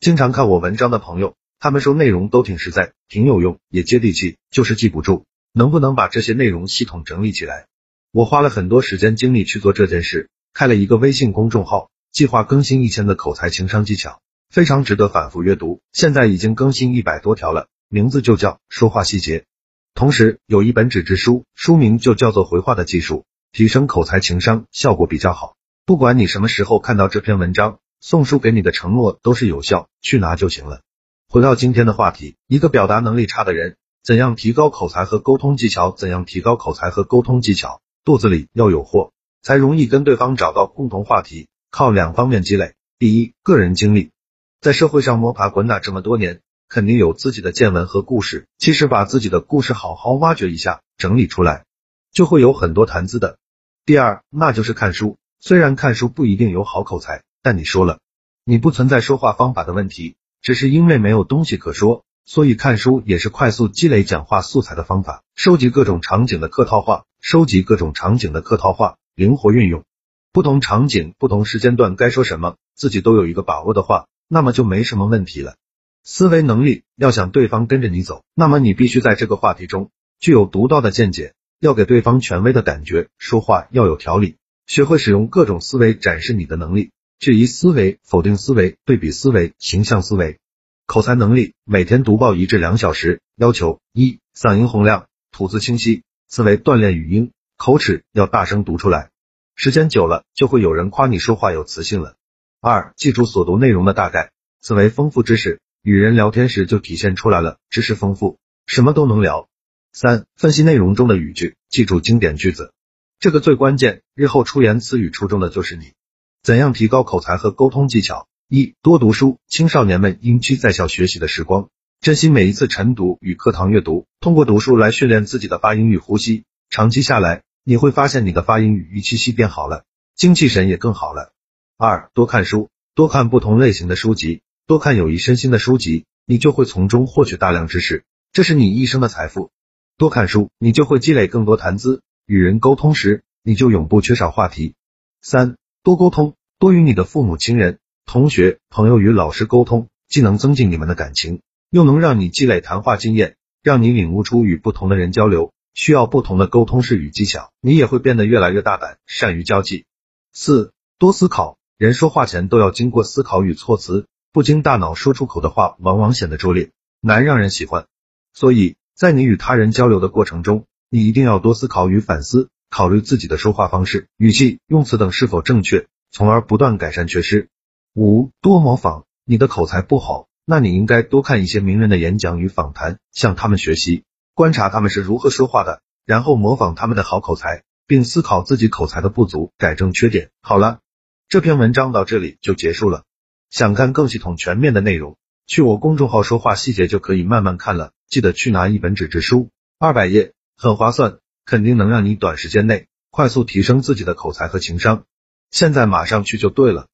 经常看我文章的朋友，他们说内容都挺实在，挺有用，也接地气，就是记不住。能不能把这些内容系统整理起来？我花了很多时间精力去做这件事，开了一个微信公众号，计划更新一千的口才情商技巧，非常值得反复阅读。现在已经更新一百多条了，名字就叫说话细节。同时有一本纸质书，书名就叫做回话的技术，提升口才情商效果比较好。不管你什么时候看到这篇文章。送书给你的承诺都是有效，去拿就行了。回到今天的话题，一个表达能力差的人，怎样提高口才和沟通技巧？怎样提高口才和沟通技巧？肚子里要有货，才容易跟对方找到共同话题。靠两方面积累：第一，个人经历，在社会上摸爬滚打这么多年，肯定有自己的见闻和故事。其实把自己的故事好好挖掘一下，整理出来，就会有很多谈资的。第二，那就是看书。虽然看书不一定有好口才。但你说了，你不存在说话方法的问题，只是因为没有东西可说，所以看书也是快速积累讲话素材的方法。收集各种场景的客套话，收集各种场景的客套话，灵活运用，不同场景、不同时间段该说什么，自己都有一个把握的话，那么就没什么问题了。思维能力要想对方跟着你走，那么你必须在这个话题中具有独到的见解，要给对方权威的感觉，说话要有条理，学会使用各种思维展示你的能力。质疑思维、否定思维、对比思维、形象思维、口才能力，每天读报一至两小时。要求一：嗓音洪亮，吐字清晰。思维锻炼语音，口齿要大声读出来。时间久了，就会有人夸你说话有磁性了。二：记住所读内容的大概。思维丰富知识，与人聊天时就体现出来了，知识丰富，什么都能聊。三：分析内容中的语句，记住经典句子，这个最关键，日后出言词语出众的就是你。怎样提高口才和沟通技巧？一多读书，青少年们应需在校学习的时光，珍惜每一次晨读与课堂阅读，通过读书来训练自己的发音与呼吸，长期下来，你会发现你的发音与语气息变好了，精气神也更好了。二多看书，多看不同类型的书籍，多看有益身心的书籍，你就会从中获取大量知识，这是你一生的财富。多看书，你就会积累更多谈资，与人沟通时，你就永不缺少话题。三多沟通，多与你的父母亲人、同学、朋友与老师沟通，既能增进你们的感情，又能让你积累谈话经验，让你领悟出与不同的人交流需要不同的沟通式与技巧，你也会变得越来越大胆，善于交际。四多思考，人说话前都要经过思考与措辞，不经大脑说出口的话，往往显得拙劣，难让人喜欢。所以在你与他人交流的过程中，你一定要多思考与反思。考虑自己的说话方式、语气、用词等是否正确，从而不断改善缺失。五、多模仿，你的口才不好，那你应该多看一些名人的演讲与访谈，向他们学习，观察他们是如何说话的，然后模仿他们的好口才，并思考自己口才的不足，改正缺点。好了，这篇文章到这里就结束了。想看更系统全面的内容，去我公众号说话细节就可以慢慢看了。记得去拿一本纸质书，二百页，很划算。肯定能让你短时间内快速提升自己的口才和情商，现在马上去就对了。